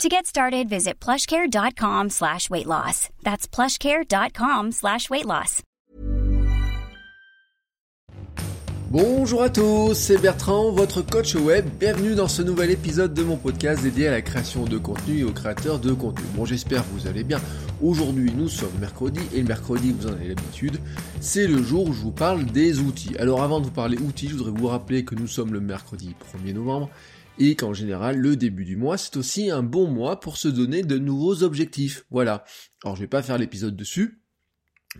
To get started, visit plushcare.com slash weight loss. That's plushcare.com slash weight loss. Bonjour à tous, c'est Bertrand, votre coach web. Bienvenue dans ce nouvel épisode de mon podcast dédié à la création de contenu et aux créateurs de contenu. Bon, j'espère que vous allez bien. Aujourd'hui, nous sommes mercredi et mercredi, vous en avez l'habitude, c'est le jour où je vous parle des outils. Alors avant de vous parler outils, je voudrais vous rappeler que nous sommes le mercredi 1er novembre et qu'en général le début du mois c'est aussi un bon mois pour se donner de nouveaux objectifs. Voilà. Alors je vais pas faire l'épisode dessus,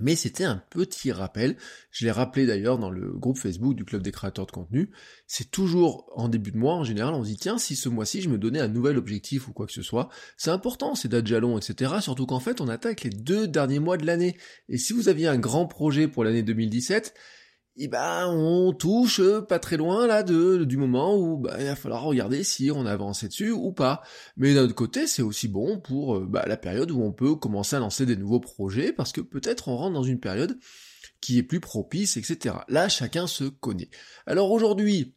mais c'était un petit rappel. Je l'ai rappelé d'ailleurs dans le groupe Facebook du Club des créateurs de contenu. C'est toujours en début de mois, en général, on se dit tiens, si ce mois-ci je me donnais un nouvel objectif ou quoi que ce soit, c'est important, c'est dates jalons, etc. Surtout qu'en fait, on attaque les deux derniers mois de l'année. Et si vous aviez un grand projet pour l'année 2017, et eh ben on touche euh, pas très loin là de du moment où bah, il va falloir regarder si on a avancé dessus ou pas. Mais d'un autre côté, c'est aussi bon pour euh, bah, la période où on peut commencer à lancer des nouveaux projets parce que peut-être on rentre dans une période qui est plus propice, etc. Là, chacun se connaît. Alors aujourd'hui,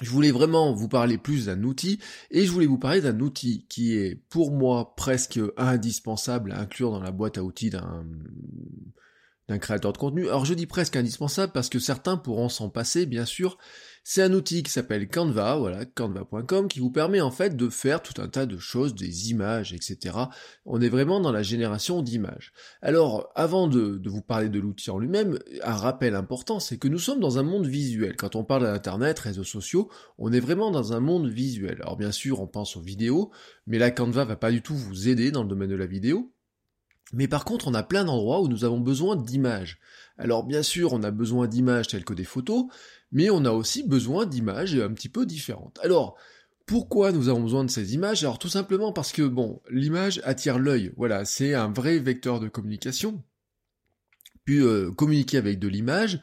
je voulais vraiment vous parler plus d'un outil et je voulais vous parler d'un outil qui est pour moi presque indispensable à inclure dans la boîte à outils d'un d'un créateur de contenu. Alors je dis presque indispensable parce que certains pourront s'en passer, bien sûr. C'est un outil qui s'appelle Canva, voilà, canva.com, qui vous permet en fait de faire tout un tas de choses, des images, etc. On est vraiment dans la génération d'images. Alors, avant de, de, vous parler de l'outil en lui-même, un rappel important, c'est que nous sommes dans un monde visuel. Quand on parle d'Internet, réseaux sociaux, on est vraiment dans un monde visuel. Alors bien sûr, on pense aux vidéos, mais la Canva va pas du tout vous aider dans le domaine de la vidéo. Mais par contre, on a plein d'endroits où nous avons besoin d'images. Alors bien sûr, on a besoin d'images telles que des photos, mais on a aussi besoin d'images un petit peu différentes. Alors, pourquoi nous avons besoin de ces images? Alors tout simplement parce que, bon, l'image attire l'œil. Voilà, c'est un vrai vecteur de communication. Puis euh, communiquer avec de l'image,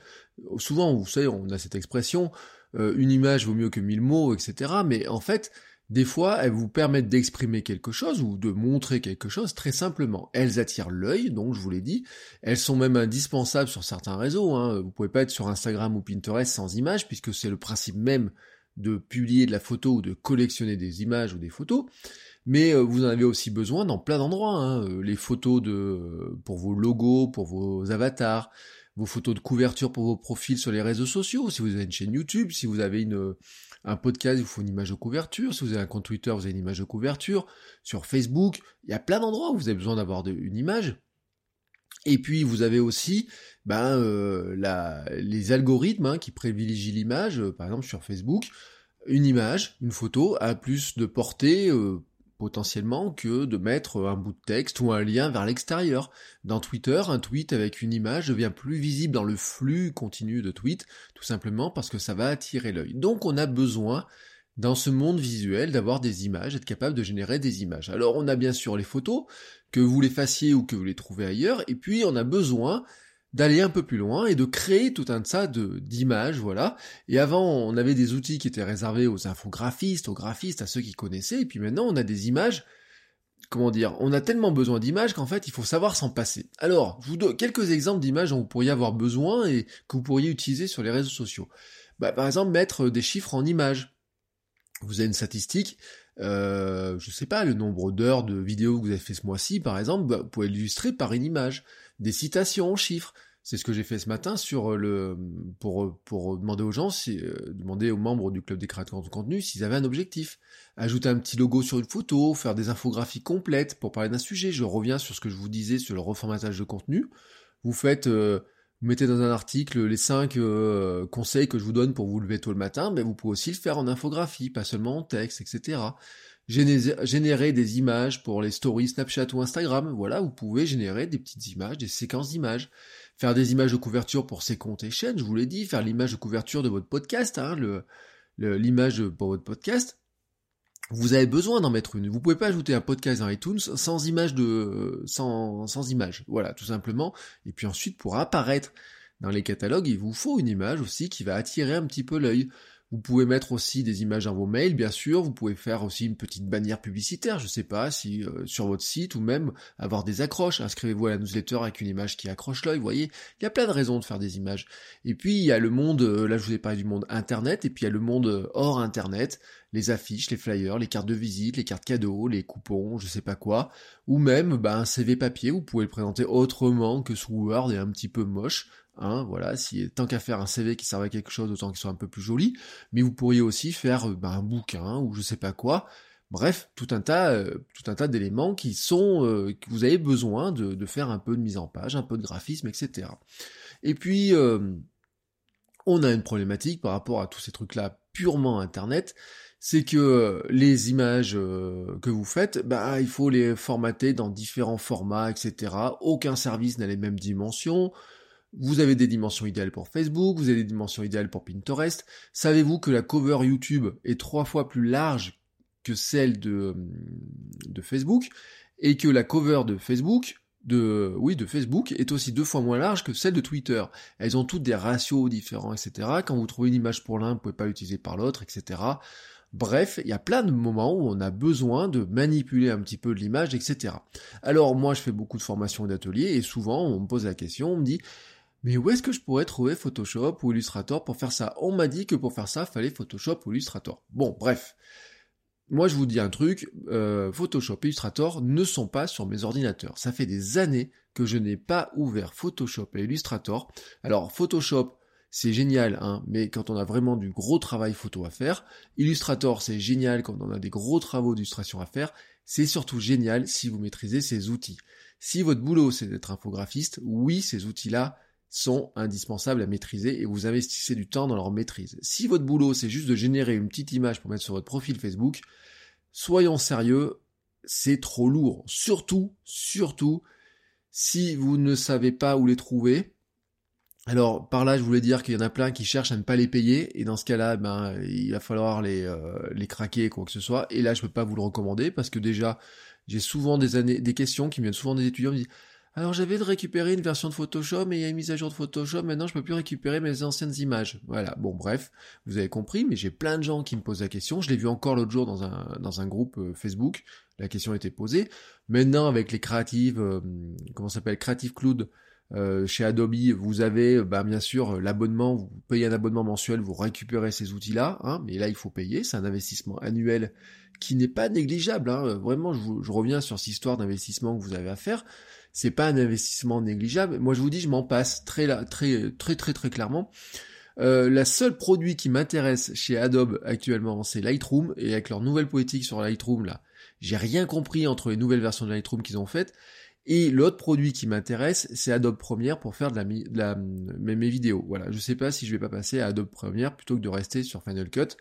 souvent, vous savez, on a cette expression, euh, une image vaut mieux que mille mots, etc. Mais en fait, des fois, elles vous permettent d'exprimer quelque chose ou de montrer quelque chose très simplement. Elles attirent l'œil, donc je vous l'ai dit. Elles sont même indispensables sur certains réseaux. Hein. Vous pouvez pas être sur Instagram ou Pinterest sans images, puisque c'est le principe même de publier de la photo ou de collectionner des images ou des photos. Mais euh, vous en avez aussi besoin dans plein d'endroits. Hein. Euh, les photos de pour vos logos, pour vos avatars, vos photos de couverture pour vos profils sur les réseaux sociaux. Si vous avez une chaîne YouTube, si vous avez une un podcast, il vous faut une image de couverture. Si vous avez un compte Twitter, vous avez une image de couverture. Sur Facebook, il y a plein d'endroits où vous avez besoin d'avoir une image. Et puis vous avez aussi ben, euh, la, les algorithmes hein, qui privilégient l'image, euh, par exemple sur Facebook, une image, une photo a plus de portée euh, potentiellement que de mettre un bout de texte ou un lien vers l'extérieur. Dans Twitter, un tweet avec une image devient plus visible dans le flux continu de tweets, tout simplement parce que ça va attirer l'œil. Donc on a besoin dans ce monde visuel d'avoir des images, être capable de générer des images. Alors on a bien sûr les photos, que vous les fassiez ou que vous les trouvez ailleurs, et puis on a besoin d'aller un peu plus loin et de créer tout un tas de d'images, voilà. Et avant, on avait des outils qui étaient réservés aux infographistes, aux graphistes, à ceux qui connaissaient, et puis maintenant, on a des images. Comment dire On a tellement besoin d'images qu'en fait, il faut savoir s'en passer. Alors, je vous donne quelques exemples d'images dont vous pourriez avoir besoin et que vous pourriez utiliser sur les réseaux sociaux. Bah, par exemple, mettre des chiffres en images. Vous avez une statistique, euh, je sais pas, le nombre d'heures de vidéos que vous avez fait ce mois-ci, par exemple, bah, vous pouvez l'illustrer par une image des citations en chiffres. C'est ce que j'ai fait ce matin sur le pour pour demander aux gens si euh, demander aux membres du club des créateurs de contenu s'ils avaient un objectif. Ajouter un petit logo sur une photo, faire des infographies complètes pour parler d'un sujet. Je reviens sur ce que je vous disais sur le reformatage de contenu. Vous faites euh, vous mettez dans un article les cinq euh, conseils que je vous donne pour vous lever tôt le matin, mais vous pouvez aussi le faire en infographie, pas seulement en texte, etc générer des images pour les stories Snapchat ou Instagram. Voilà, vous pouvez générer des petites images, des séquences d'images. Faire des images de couverture pour ses comptes et chaînes, je vous l'ai dit. Faire l'image de couverture de votre podcast, hein, l'image pour votre podcast. vous avez besoin d'en mettre une. Vous pouvez pas ajouter un podcast dans iTunes sans image de, sans, sans image. Voilà, tout simplement. Et puis ensuite, pour apparaître dans les catalogues, il vous faut une image aussi qui va attirer un petit peu l'œil. Vous pouvez mettre aussi des images dans vos mails, bien sûr. Vous pouvez faire aussi une petite bannière publicitaire, je sais pas, si euh, sur votre site ou même avoir des accroches. Inscrivez-vous à la newsletter avec une image qui accroche l'œil. Vous voyez, il y a plein de raisons de faire des images. Et puis il y a le monde, euh, là je vous ai parlé du monde internet, et puis il y a le monde euh, hors internet, les affiches, les flyers, les cartes de visite, les cartes cadeaux, les coupons, je sais pas quoi, ou même bah, un CV papier. Vous pouvez le présenter autrement que sous Word et un petit peu moche. Hein, voilà, si tant qu'à faire un CV qui servait à quelque chose, autant qu'il soit un peu plus joli. Mais vous pourriez aussi faire euh, bah, un bouquin ou je sais pas quoi. Bref, tout un tas, euh, tout un tas d'éléments qui sont euh, que vous avez besoin de, faire un peu de mise en page, un peu de graphisme, etc. Et puis on a une problématique par rapport à tous ces trucs-là purement internet, c'est que les images que vous faites, bah il faut les formater dans différents formats, etc. Aucun service n'a les mêmes dimensions. Vous avez des dimensions idéales pour Facebook, vous avez des dimensions idéales pour Pinterest. Savez-vous que la cover YouTube est trois fois plus large que celle de, de Facebook et que la cover de Facebook de oui de Facebook est aussi deux fois moins large que celle de Twitter? Elles ont toutes des ratios différents, etc. Quand vous trouvez une image pour l'un, vous pouvez pas l'utiliser par l'autre, etc. Bref, il y a plein de moments où on a besoin de manipuler un petit peu l'image, etc. Alors moi, je fais beaucoup de formations d'ateliers et souvent on me pose la question, on me dit mais où est-ce que je pourrais trouver Photoshop ou Illustrator pour faire ça? On m'a dit que pour faire ça, fallait Photoshop ou Illustrator. Bon, bref. Moi, je vous dis un truc, euh, Photoshop et Illustrator ne sont pas sur mes ordinateurs. Ça fait des années que je n'ai pas ouvert Photoshop et Illustrator. Alors, Photoshop, c'est génial, hein, mais quand on a vraiment du gros travail photo à faire, Illustrator, c'est génial quand on a des gros travaux d'illustration à faire, c'est surtout génial si vous maîtrisez ces outils. Si votre boulot, c'est d'être infographiste, oui, ces outils-là, sont indispensables à maîtriser et vous investissez du temps dans leur maîtrise. Si votre boulot c'est juste de générer une petite image pour mettre sur votre profil Facebook, soyons sérieux, c'est trop lourd. Surtout, surtout, si vous ne savez pas où les trouver. Alors par là, je voulais dire qu'il y en a plein qui cherchent à ne pas les payer et dans ce cas-là, ben il va falloir les euh, les craquer quoi que ce soit. Et là, je peux pas vous le recommander parce que déjà, j'ai souvent des années des questions qui viennent souvent des étudiants me alors j'avais de récupérer une version de Photoshop, mais il y a une mise à jour de Photoshop, maintenant je peux plus récupérer mes anciennes images. Voilà, bon bref, vous avez compris, mais j'ai plein de gens qui me posent la question, je l'ai vu encore l'autre jour dans un, dans un groupe euh, Facebook, la question était posée. Maintenant avec les créatives, euh, comment s'appelle, Creative Cloud, euh, chez Adobe, vous avez bah, bien sûr l'abonnement, vous payez un abonnement mensuel, vous récupérez ces outils-là, hein, mais là il faut payer, c'est un investissement annuel qui n'est pas négligeable. Hein. Vraiment, je, je, reviens sur cette histoire d'investissement que vous avez à faire c'est pas un investissement négligeable. Moi, je vous dis, je m'en passe très, très, très, très, très clairement. Euh, la seule produit qui m'intéresse chez Adobe actuellement, c'est Lightroom, et avec leur nouvelle politique sur Lightroom, là, j'ai rien compris entre les nouvelles versions de Lightroom qu'ils ont faites. Et l'autre produit qui m'intéresse, c'est Adobe Premiere pour faire de la, de la mes, mes, vidéos. Voilà, je sais pas si je vais pas passer à Adobe Premiere plutôt que de rester sur Final Cut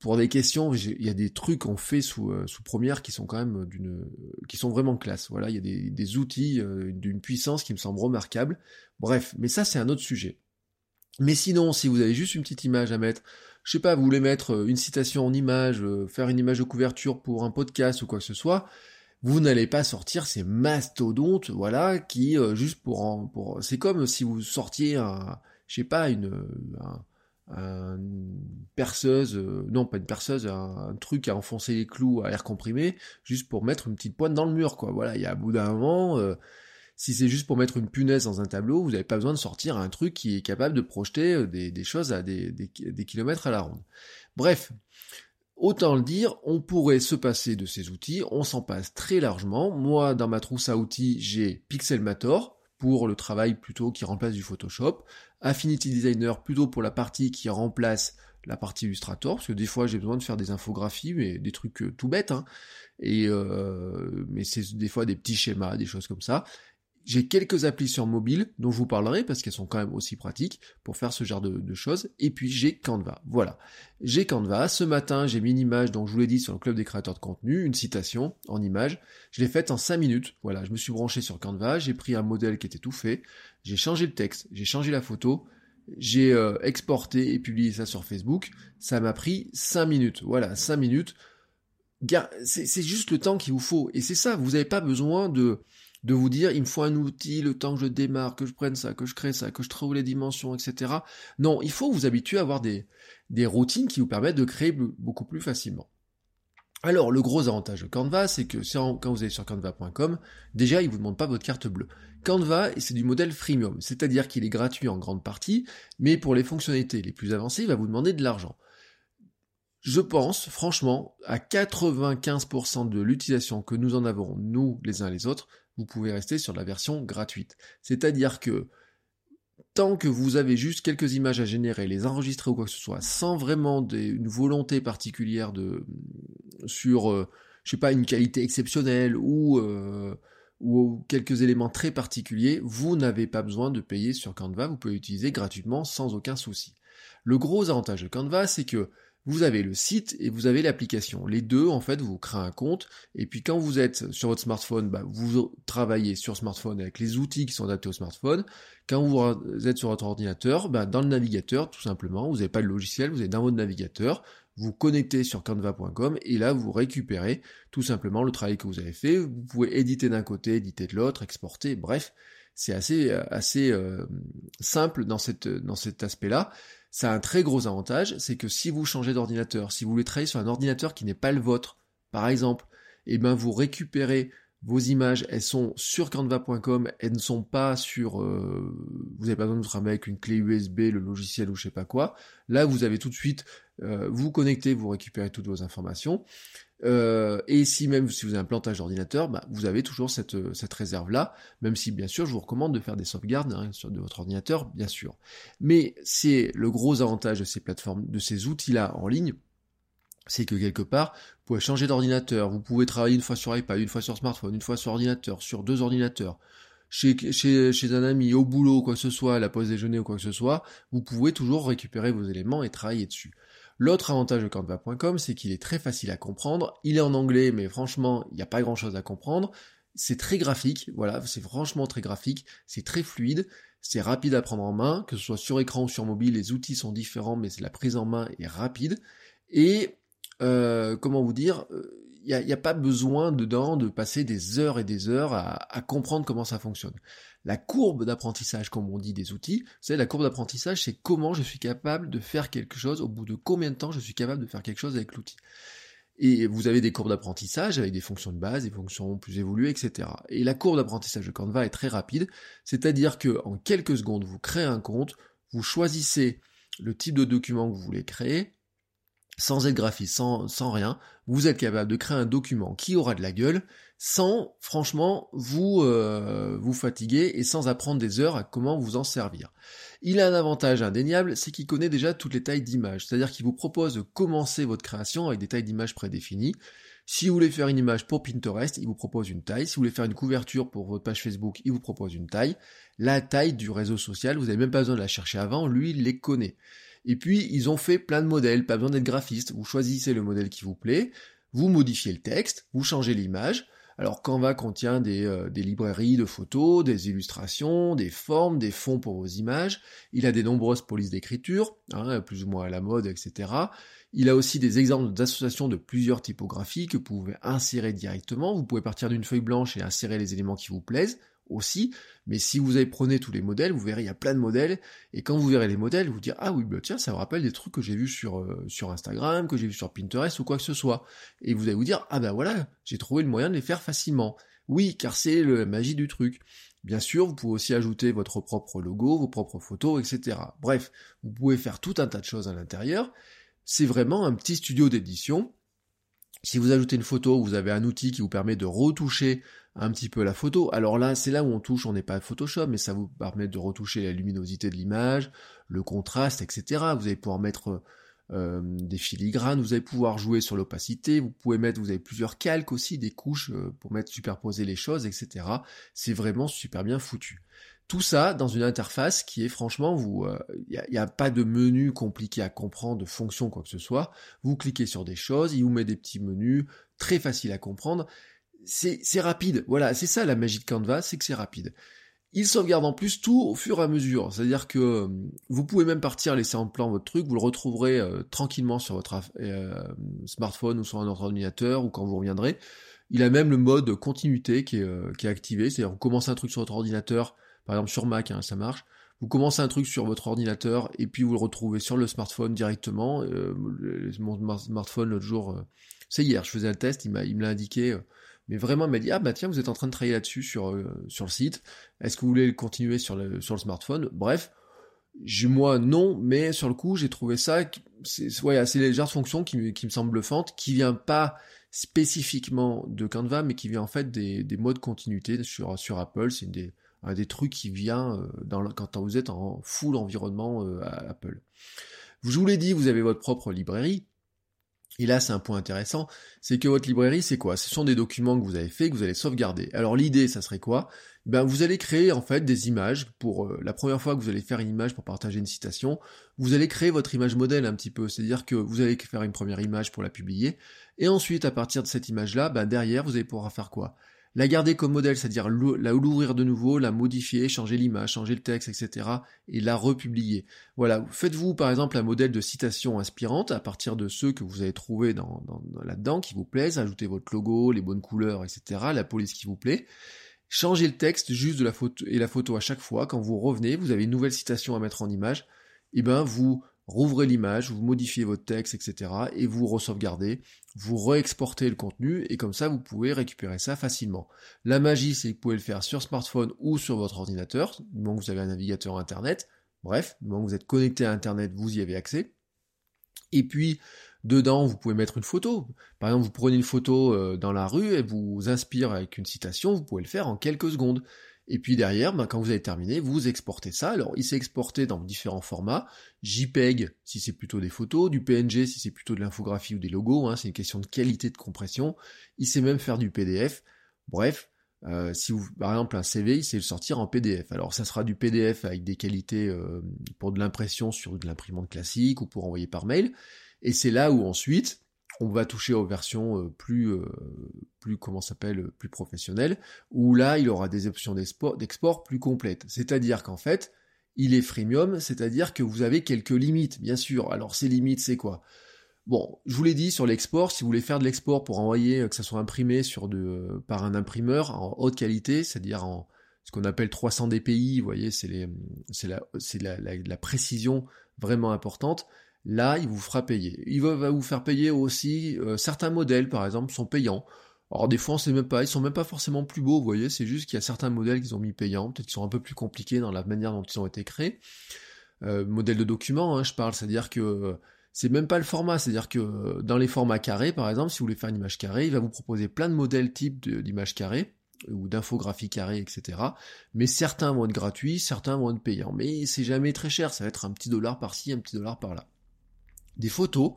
pour des questions, il y a des trucs qu'on fait sous, euh, sous première qui sont quand même d'une, qui sont vraiment classe. Voilà, il y a des, des outils euh, d'une puissance qui me semble remarquable. Bref, mais ça c'est un autre sujet. Mais sinon, si vous avez juste une petite image à mettre, je sais pas, vous voulez mettre euh, une citation en image, faire une image de couverture pour un podcast ou quoi que ce soit, vous n'allez pas sortir ces mastodontes, voilà, qui juste pour, pour, c'est comme si vous sortiez un, je sais pas, une, un, une perceuse, euh, non pas une perceuse, un, truc à enfoncer les clous à air comprimé, juste pour mettre une petite pointe dans le mur, quoi. Voilà, il y a à bout d'un moment, euh, si c'est juste pour mettre une punaise dans un tableau, vous n'avez pas besoin de sortir un truc qui est capable de projeter euh, des, choses à des, des, kilomètres à la ronde. Bref, Autant le dire, on pourrait se passer de ces outils, on s'en passe très largement. Moi, dans ma trousse à outils, j'ai Pixelmator, pour le travail plutôt qui remplace du Photoshop, Affinity Designer plutôt pour la partie qui remplace la partie Illustrator, parce que des fois j'ai besoin de faire des infographies, mais des trucs euh, tout bêtes, hein, et euh, mais c'est des fois des petits schémas, des choses comme ça. J'ai quelques applis sur mobile dont vous parlerai parce qu'elles sont quand même aussi pratiques pour faire ce genre de, choses. Et puis j'ai Canva. Voilà. J'ai Canva. Ce matin, j'ai mis une image, donc je vous l'ai dit sur le club des créateurs de contenu, une citation en image. Je l'ai faite en 5 minutes. Voilà. Je me suis branché sur Canva. J'ai pris un modèle qui était tout fait. J'ai changé le texte. J'ai changé la photo. J'ai euh, exporté et publié ça sur Facebook. Ça m'a pris 5 minutes. Voilà. 5 minutes c'est juste le temps qu'il vous faut. Et c'est ça, vous n'avez pas besoin de, de vous dire, il me faut un outil, le temps que je démarre, que je prenne ça, que je crée ça, que je trouve les dimensions, etc. Non, il faut vous habituer à avoir des, des routines qui vous permettent de créer beaucoup plus facilement. Alors, le gros avantage de Canva, c'est que quand vous allez sur canva.com, déjà, il ne vous demande pas votre carte bleue. Canva, c'est du modèle freemium, c'est-à-dire qu'il est gratuit en grande partie, mais pour les fonctionnalités les plus avancées, il va vous demander de l'argent. Je pense, franchement, à 95% de l'utilisation que nous en avons, nous, les uns les autres, vous pouvez rester sur la version gratuite. C'est-à-dire que tant que vous avez juste quelques images à générer, les enregistrer ou quoi que ce soit, sans vraiment une volonté particulière de sur, euh, je sais pas, une qualité exceptionnelle ou euh, ou quelques éléments très particuliers, vous n'avez pas besoin de payer sur Canva, vous pouvez l'utiliser gratuitement sans aucun souci. Le gros avantage de Canva, c'est que vous avez le site et vous avez l'application. Les deux, en fait, vous créez un compte, et puis quand vous êtes sur votre smartphone, bah, vous travaillez sur smartphone avec les outils qui sont adaptés au smartphone. Quand vous êtes sur votre ordinateur, bah, dans le navigateur, tout simplement, vous n'avez pas de logiciel, vous êtes dans votre navigateur, vous connectez sur canva.com et là vous récupérez tout simplement le travail que vous avez fait. Vous pouvez éditer d'un côté, éditer de l'autre, exporter, bref, c'est assez assez euh, simple dans cette dans cet aspect-là. Ça a un très gros avantage, c'est que si vous changez d'ordinateur, si vous voulez travailler sur un ordinateur qui n'est pas le vôtre, par exemple, et eh ben vous récupérez vos images, elles sont sur canva.com, elles ne sont pas sur... Euh, vous n'avez pas besoin de travailler avec une clé USB, le logiciel ou je sais pas quoi. Là, vous avez tout de suite, euh, vous connectez, vous récupérez toutes vos informations. Euh, et si même si vous avez un plantage d'ordinateur, bah, vous avez toujours cette, cette réserve-là, même si bien sûr je vous recommande de faire des sauvegardes hein, sur de votre ordinateur, bien sûr. Mais c'est le gros avantage de ces plateformes, de ces outils-là en ligne, c'est que quelque part, vous pouvez changer d'ordinateur, vous pouvez travailler une fois sur iPad, une fois sur smartphone, une fois sur ordinateur, sur deux ordinateurs, chez, chez, chez un ami, au boulot, quoi que ce soit, à la pause déjeuner ou quoi que ce soit, vous pouvez toujours récupérer vos éléments et travailler dessus. L'autre avantage de Canva.com, c'est qu'il est très facile à comprendre. Il est en anglais, mais franchement, il n'y a pas grand chose à comprendre. C'est très graphique, voilà, c'est franchement très graphique, c'est très fluide, c'est rapide à prendre en main, que ce soit sur écran ou sur mobile, les outils sont différents, mais la prise en main est rapide. Et euh, comment vous dire, il euh, n'y a, pas besoin dedans de passer des heures et des heures à, comprendre comment ça fonctionne. La courbe d'apprentissage, comme on dit des outils, savez, la courbe d'apprentissage, c'est comment je suis capable de faire quelque chose, au bout de combien de temps je suis capable de faire quelque chose avec l'outil. Et vous avez des courbes d'apprentissage avec des fonctions de base, des fonctions plus évoluées, etc. Et la courbe d'apprentissage de Canva est très rapide, c'est-à-dire que en quelques secondes, vous créez un compte, vous choisissez le type de document que vous voulez créer, sans être graphiste, sans rien, vous êtes capable de créer un document qui aura de la gueule, sans franchement vous euh, vous fatiguer et sans apprendre des heures à comment vous en servir. Il a un avantage indéniable, c'est qu'il connaît déjà toutes les tailles d'images, c'est-à-dire qu'il vous propose de commencer votre création avec des tailles d'images prédéfinies. Si vous voulez faire une image pour Pinterest, il vous propose une taille. Si vous voulez faire une couverture pour votre page Facebook, il vous propose une taille. La taille du réseau social, vous n'avez même pas besoin de la chercher avant, lui, il les connaît. Et puis, ils ont fait plein de modèles, pas besoin d'être graphiste. Vous choisissez le modèle qui vous plaît, vous modifiez le texte, vous changez l'image. Alors Canva contient des, euh, des, librairies de photos, des illustrations, des formes, des fonds pour vos images. Il a des nombreuses polices d'écriture, hein, plus ou moins à la mode, etc. Il a aussi des exemples d'associations de plusieurs typographies que vous pouvez insérer directement. Vous pouvez partir d'une feuille blanche et insérer les éléments qui vous plaisent aussi, mais si vous avez prenez tous les modèles, vous verrez il y a plein de modèles, et quand vous verrez les modèles, vous dire ah oui bah tiens ça me rappelle des trucs que j'ai vus sur euh, Instagram, que j'ai vu sur Pinterest ou quoi que ce soit, et vous allez vous dire ah ben voilà j'ai trouvé le moyen de les faire facilement. Oui car c'est la magie du truc. Bien sûr, vous pouvez aussi ajouter votre propre logo, vos propres photos, etc. Bref, vous pouvez faire tout un tas de choses à l'intérieur. C'est vraiment un petit studio d'édition. Si vous ajoutez une photo, vous avez un outil qui vous permet de retoucher un petit peu la photo. Alors là, c'est là où on touche, on n'est pas Photoshop, mais ça vous permet de retoucher la luminosité de l'image, le contraste, etc. Vous allez pouvoir mettre euh, des filigranes, vous allez pouvoir jouer sur l'opacité, vous pouvez mettre, vous avez plusieurs calques aussi, des couches euh, pour mettre superposer les choses, etc. C'est vraiment super bien foutu. Tout ça dans une interface qui est franchement, vous, il euh, n'y a, a, pas de menu compliqué à comprendre, de fonction quoi que ce soit. Vous cliquez sur des choses, il vous met des petits menus très faciles à comprendre c'est rapide. Voilà, c'est ça la magie de Canva, c'est que c'est rapide. Il sauvegarde en plus tout au fur et à mesure. C'est-à-dire que euh, vous pouvez même partir, laisser en plan votre truc, vous le retrouverez euh, tranquillement sur votre euh, smartphone ou sur un ordinateur ou quand vous reviendrez. Il a même le mode continuité qui est, qui est activé. C'est-à-dire vous commencez un truc sur votre ordinateur, par exemple sur Mac, hein, ça marche. Vous commencez un truc sur votre ordinateur et puis vous le retrouvez sur le smartphone directement. mon smartphone l'autre jour, c'est hier, je faisais un test, il, m'a, il me l'a indiqué mais vraiment, il m'a dit, ah bah tiens, vous êtes en train de travailler là-dessus sur, euh, sur le site, est-ce que vous voulez continuer sur le, sur le smartphone? Bref, moi non, mais sur le coup, j'ai trouvé ça, c'est ouais, assez légère fonction qui, qui me semble bluffante, qui vient pas spécifiquement de Canva, mais qui vient en fait des, des modes continuité sur, sur Apple, c'est des, un des trucs qui vient euh, dans quand vous êtes en full environnement euh, Apple. Je vous l'ai dit, vous avez votre propre librairie, et là, c'est un point intéressant, c'est que votre librairie, c'est quoi? Ce sont des documents que vous avez faits, que vous allez sauvegarder. Alors l'idée, ça serait quoi? Ben, vous allez créer en fait des images pour euh, la première fois que vous allez faire une image pour partager une citation. Vous allez créer votre image modèle un petit peu, c'est-à-dire que vous allez faire une première image pour la publier, et ensuite à partir de cette image-là, ben derrière, vous allez pouvoir faire quoi? La garder comme modèle, c'est-à-dire la l'ouvrir de nouveau, la modifier, changer l'image, changer le texte, etc. et la republier. Voilà, faites-vous par exemple un modèle de citation inspirante à partir de ceux que vous avez trouvés dans, là-dedans qui vous plaisent, ajoutez votre logo, les bonnes couleurs, etc. la police qui vous plaît. Changez le texte juste de la photo et la photo à chaque fois. Quand vous revenez, vous avez une nouvelle citation à mettre en image. Et eh ben vous rouvrez l'image, vous modifiez votre texte, etc. et vous re-sauvegardez, vous re-exportez le contenu et comme ça vous pouvez récupérer ça facilement. La magie c'est que vous pouvez le faire sur smartphone ou sur votre ordinateur, du moment que vous avez un navigateur internet, bref, du moment que vous êtes connecté à internet, vous y avez accès. Et puis dedans vous pouvez mettre une photo. Par exemple vous prenez une photo euh, dans la rue et vous inspire avec une citation, vous pouvez le faire en quelques secondes. Et puis derrière, ben, quand vous avez terminé, vous exportez ça. Alors il s'est exporté dans différents formats. JPEG si c'est plutôt des photos, du PNG si c'est plutôt de l'infographie ou des logos, hein, c'est une question de qualité de compression. Il sait même faire du PDF. Bref, euh, si vous, par exemple, un CV, il sait le sortir en PDF. Alors, ça sera du PDF avec des qualités euh, pour de l'impression sur de l'imprimante classique ou pour envoyer par mail. Et c'est là où ensuite, on va toucher aux versions euh, plus, euh, plus comment s'appelle, plus professionnelles, où là, il aura des options d'export plus complètes. C'est-à-dire qu'en fait, il est freemium, c'est-à-dire que vous avez quelques limites, bien sûr. Alors ces limites, c'est quoi? Bon, je vous l'ai dit sur l'export, si vous voulez faire de l'export pour envoyer, que ça soit imprimé sur de, par un imprimeur en haute qualité, c'est-à-dire en ce qu'on appelle 300 dpi, vous voyez, c'est la, la, la précision vraiment importante. Là, il vous fera payer. Il va vous faire payer aussi euh, certains modèles, par exemple, sont payants. Alors des fois, on sait même pas, ils sont même pas forcément plus beaux, vous voyez, c'est juste qu'il y a certains modèles qu'ils ont mis payants, peut-être qu'ils sont un peu plus compliqués dans la manière dont ils ont été créés. Euh, modèle de document, hein, je parle, c'est-à-dire que c'est même pas le format, c'est-à-dire que dans les formats carrés, par exemple, si vous voulez faire une image carrée, il va vous proposer plein de modèles types d'images carrées ou d'infographies carrées, etc. Mais certains vont être gratuits, certains vont être payants. Mais c'est jamais très cher, ça va être un petit dollar par-ci, un petit dollar par-là des photos,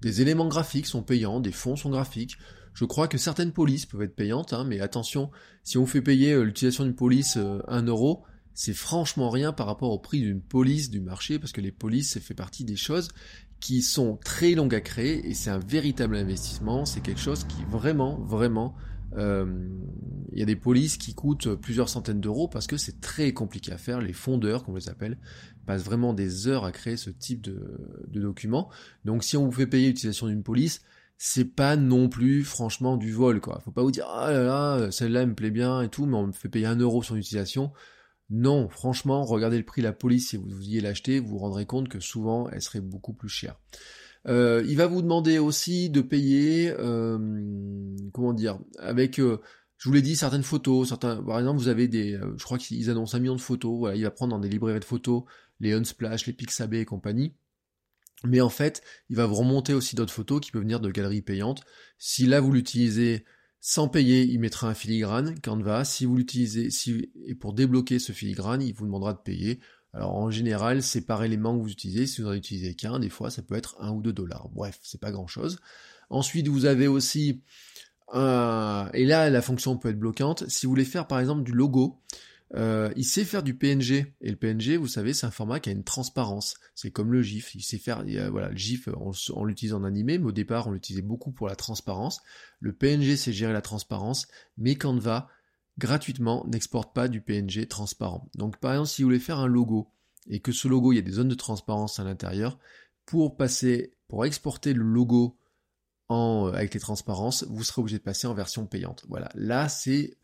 des éléments graphiques sont payants, des fonds sont graphiques. Je crois que certaines polices peuvent être payantes, hein, mais attention, si on fait payer euh, l'utilisation d'une police 1 euh, euro, c'est franchement rien par rapport au prix d'une police du marché, parce que les polices, ça fait partie des choses qui sont très longues à créer, et c'est un véritable investissement, c'est quelque chose qui vraiment, vraiment euh, il y a des polices qui coûtent plusieurs centaines d'euros parce que c'est très compliqué à faire. Les fondeurs, comme on les appelle, passent vraiment des heures à créer ce type de, document. Donc si on vous fait payer l'utilisation d'une police, c'est pas non plus franchement du vol quoi. Faut pas vous dire ah là là celle-là me plaît bien et tout, mais on me fait payer un euro sur l'utilisation. Non, franchement, regardez le prix de la police si vous vouliez l'acheter, vous vous rendrez compte que souvent elle serait beaucoup plus chère. Euh, il va vous demander aussi de payer, euh, comment dire, avec, euh, je vous l'ai dit, certaines photos, certains, par exemple, vous avez des, je crois qu'ils annoncent un million de photos, voilà, il va prendre dans des librairies de photos les Unsplash, les Pixabay et compagnie. Mais en fait, il va vous remonter aussi d'autres photos qui peuvent venir de galeries payantes. Si là vous l'utilisez sans payer, il mettra un filigrane Canva. Si vous l'utilisez, et pour débloquer ce filigrane, il vous demandera de payer. Alors en général, c'est par élément que vous utilisez. Si vous en utilisez qu'un, des fois ça peut être un ou deux dollars. Bref, c'est pas grand chose. Ensuite, vous avez aussi et là la fonction peut être bloquante. Si vous voulez faire par exemple du logo, euh, il sait faire du PNG et le PNG, vous savez, c'est un format qui a une transparence. C'est comme le GIF. Il sait faire, voilà, le GIF, on, l'utilise en animé, mais au départ, on l'utilisait beaucoup pour la transparence. Le PNG, c'est gérer la transparence, mais Canva gratuitement n'exporte pas du PNG transparent. Donc par exemple, si vous voulez faire un logo et que ce logo, il y a des zones de transparence à l'intérieur, pour passer, pour exporter le logo euh, avec les transparences, vous serez obligé de passer en version payante. Voilà. Là, c'est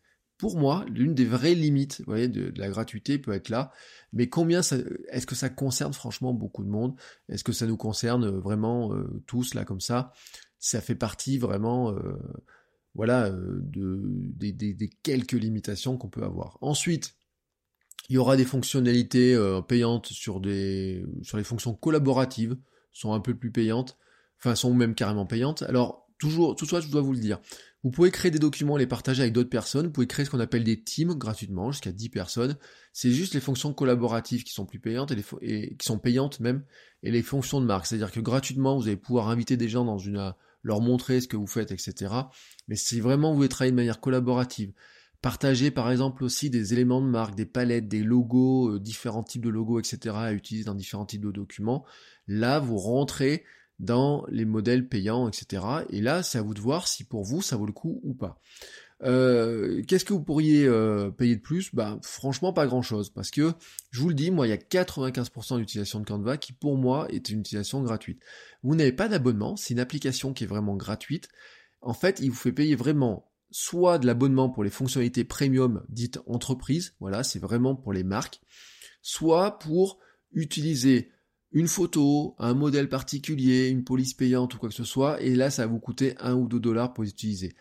pour moi, l'une des vraies limites, de, la gratuité peut être là. Mais combien est-ce que ça concerne franchement beaucoup de monde? Est-ce que ça nous concerne vraiment euh, tous là comme ça? Ça fait partie vraiment, euh, voilà, de, des, quelques limitations qu'on peut avoir. Ensuite, il y aura des fonctionnalités payantes sur des, sur les fonctions collaboratives, sont un peu plus payantes enfin sont même carrément payantes. Alors toujours, tout ça, je dois vous le dire. Vous pouvez créer des documents, les partager avec d'autres personnes. Vous pouvez créer ce qu'on appelle des teams gratuitement, jusqu'à 10 personnes. C'est juste les fonctions collaboratives qui sont plus payantes et, et, qui sont payantes même, et les fonctions de marque. C'est-à-dire que gratuitement, vous allez pouvoir inviter des gens dans une, leur montrer ce que vous faites, etc. Mais si vraiment vous voulez travailler de manière collaborative, partager par exemple aussi des éléments de marque, des palettes, des logos, euh, différents types de logos, etc. à utiliser dans différents types de documents, là vous rentrez dans les modèles payants, etc. Et là, c'est à vous de voir si pour vous ça vaut le coup ou pas. Euh, qu'est-ce que vous pourriez euh, payer de plus? Bah franchement pas grand chose parce que je vous le dis, moi il y a 95% d'utilisation de Canva qui pour moi est une utilisation gratuite. Vous n'avez pas d'abonnement, c'est une application qui est vraiment gratuite. En fait, il vous fait payer vraiment soit de l'abonnement pour les fonctionnalités premium dites entreprise, voilà, c'est vraiment pour les marques, soit pour utiliser une photo, un modèle particulier, une police payante ou quoi que ce soit, et là ça va vous coûter un ou deux dollars pour les utiliser.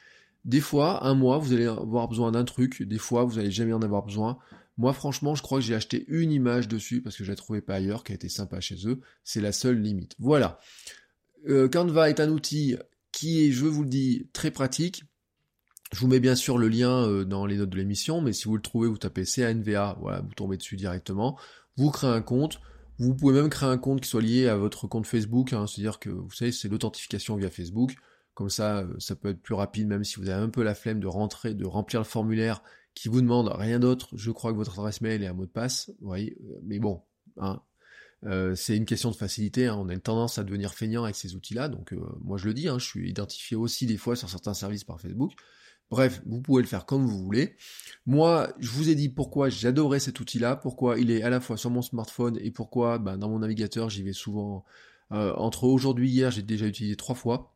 Des fois, un mois, vous allez avoir besoin d'un truc, des fois, vous n'allez jamais en avoir besoin. Moi, franchement, je crois que j'ai acheté une image dessus parce que je la trouvais pas ailleurs, qui a été sympa chez eux. C'est la seule limite. Voilà. Euh, Canva est un outil qui est, je vous le dis, très pratique. Je vous mets bien sûr le lien euh, dans les notes de l'émission, mais si vous le trouvez, vous tapez CANVA, voilà, vous tombez dessus directement. Vous créez un compte, vous pouvez même créer un compte qui soit lié à votre compte Facebook, hein, c'est-à-dire que vous savez, c'est l'authentification via Facebook. Comme ça, euh, ça peut être plus rapide, même si vous avez un peu la flemme de rentrer, de remplir le formulaire qui vous demande rien d'autre. Je crois que votre adresse mail est un mot de passe. Euh, mais bon, hein, euh, c'est une question de facilité. Hein. On a une tendance à devenir feignant avec ces outils-là. Donc, moi, je le dis, je suis identifié aussi des fois sur certains services par Facebook. Bref, vous pouvez le faire comme vous voulez. Moi, je vous ai dit pourquoi j'adorais cet outil-là, pourquoi il est à la fois sur mon smartphone et pourquoi ben, dans mon navigateur j'y vais souvent. Euh, entre aujourd'hui et hier, j'ai déjà utilisé trois fois.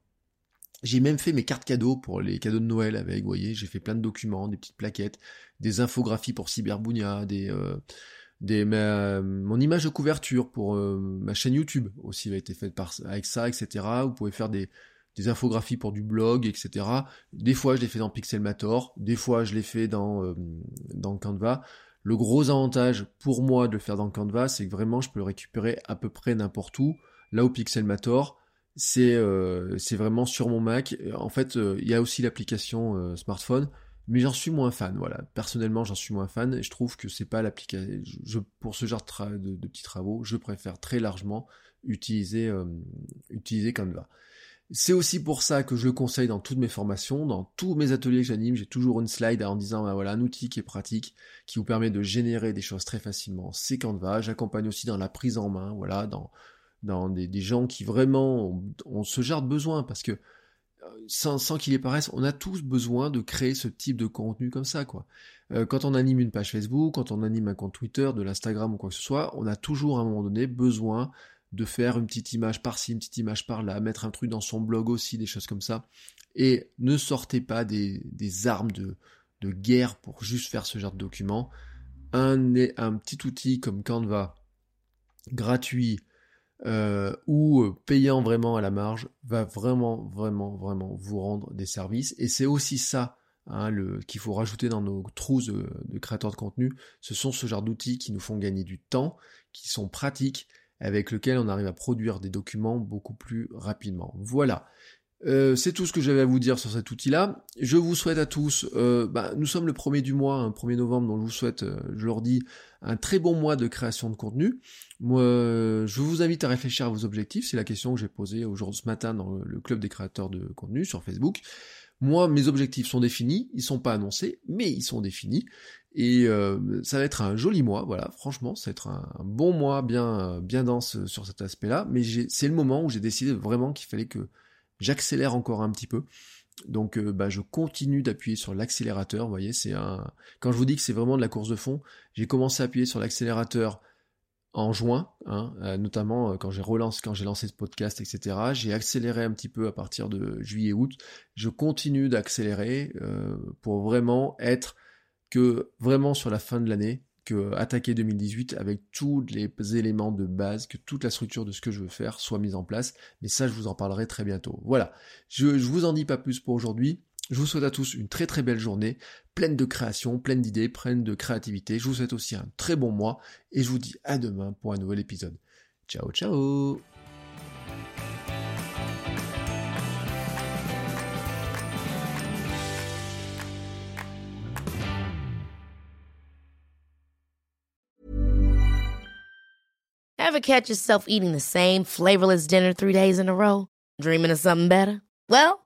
J'ai même fait mes cartes cadeaux pour les cadeaux de Noël avec, vous voyez, j'ai fait plein de documents, des petites plaquettes, des infographies pour Cyberbounia, des, euh, mon image de couverture pour euh, ma chaîne YouTube aussi a été faite avec ça, etc. Vous pouvez faire des, des infographies pour du blog, etc. Des fois, je les fais dans Pixelmator, des fois, je les fais dans, euh, dans Canva. Le gros avantage pour moi de le faire dans Canva, c'est que vraiment, je peux le récupérer à peu près n'importe où. Là où Pixelmator, c'est euh, vraiment sur mon Mac. En fait, euh, il y a aussi l'application smartphone, mais j'en suis moins fan. Voilà, personnellement, j'en suis moins fan. Et je trouve que c'est pas l'application. Pour ce genre de, petits travaux, je préfère très largement utiliser utiliser Canva. C'est aussi pour ça que je le conseille dans toutes mes formations, dans tous mes ateliers que j'anime, j'ai toujours une slide en disant bah voilà un outil qui est pratique, qui vous permet de générer des choses très facilement. C'est Canva. J'accompagne aussi dans la prise en main, voilà, dans des, gens qui vraiment ont, ce genre de besoin parce que euh, sans, sans qu'il y paraisse, on a tous besoin de créer ce type de contenu comme ça, quoi. Euh, quand on anime une page Facebook, quand on anime un compte Twitter, de l'Instagram ou quoi que ce soit, on a toujours à un moment donné besoin de faire une petite image par-ci, une petite image par-là, mettre un truc dans son blog aussi, des choses comme ça. Et ne sortez pas des, armes de, de, guerre pour juste faire ce genre de document. Un, un petit outil comme Canva, gratuit, euh, ou payant vraiment à la marge, va vraiment, vraiment, vraiment vous rendre des services. Et c'est aussi ça hein, qu'il faut rajouter dans nos trousses de créateurs de contenu. Ce sont ce genre d'outils qui nous font gagner du temps, qui sont pratiques avec lequel on arrive à produire des documents beaucoup plus rapidement. Voilà. Euh, c'est tout ce que j'avais à vous dire sur cet outil-là. Je vous souhaite à tous, euh, bah, nous sommes le 1er du mois, un 1er novembre, donc je vous souhaite, euh, je leur dis, un très bon mois de création de contenu. Moi, je vous invite à réfléchir à vos objectifs, c'est la question que j'ai posée aujourd'hui ce matin dans le club des créateurs de contenu sur Facebook. Moi, mes objectifs sont définis, ils sont pas annoncés, mais ils sont définis. Et euh, ça va être un joli mois, voilà, franchement, ça va être un, bon mois bien, bien dense sur cet aspect-là. Mais c'est le moment où j'ai décidé vraiment qu'il fallait que j'accélère encore un petit peu. Donc euh, bah, je continue d'appuyer sur l'accélérateur. Vous voyez, c'est un. Quand je vous dis que c'est vraiment de la course de fond, j'ai commencé à appuyer sur l'accélérateur en juin, hein, euh, notamment euh, quand j'ai relancé, quand j'ai lancé ce podcast, etc. J'ai accéléré un petit peu à partir de juillet-août. Je continue d'accélérer pour vraiment être que vraiment sur la fin de l'année, que attaquer 2018 avec tous les éléments de base, que toute la structure de ce que je veux faire soit mise en place. Mais ça, je vous en parlerai très bientôt. Voilà. Je, je vous en dis pas plus pour aujourd'hui. Je vous souhaite à tous une très très belle journée, pleine de création, pleine d'idées, pleine de créativité. Je vous souhaite aussi un très bon mois et je vous dis à demain pour un nouvel épisode. Ciao ciao Ever catch yourself eating the same flavorless dinner three days in a row? Dreaming of something better? Well,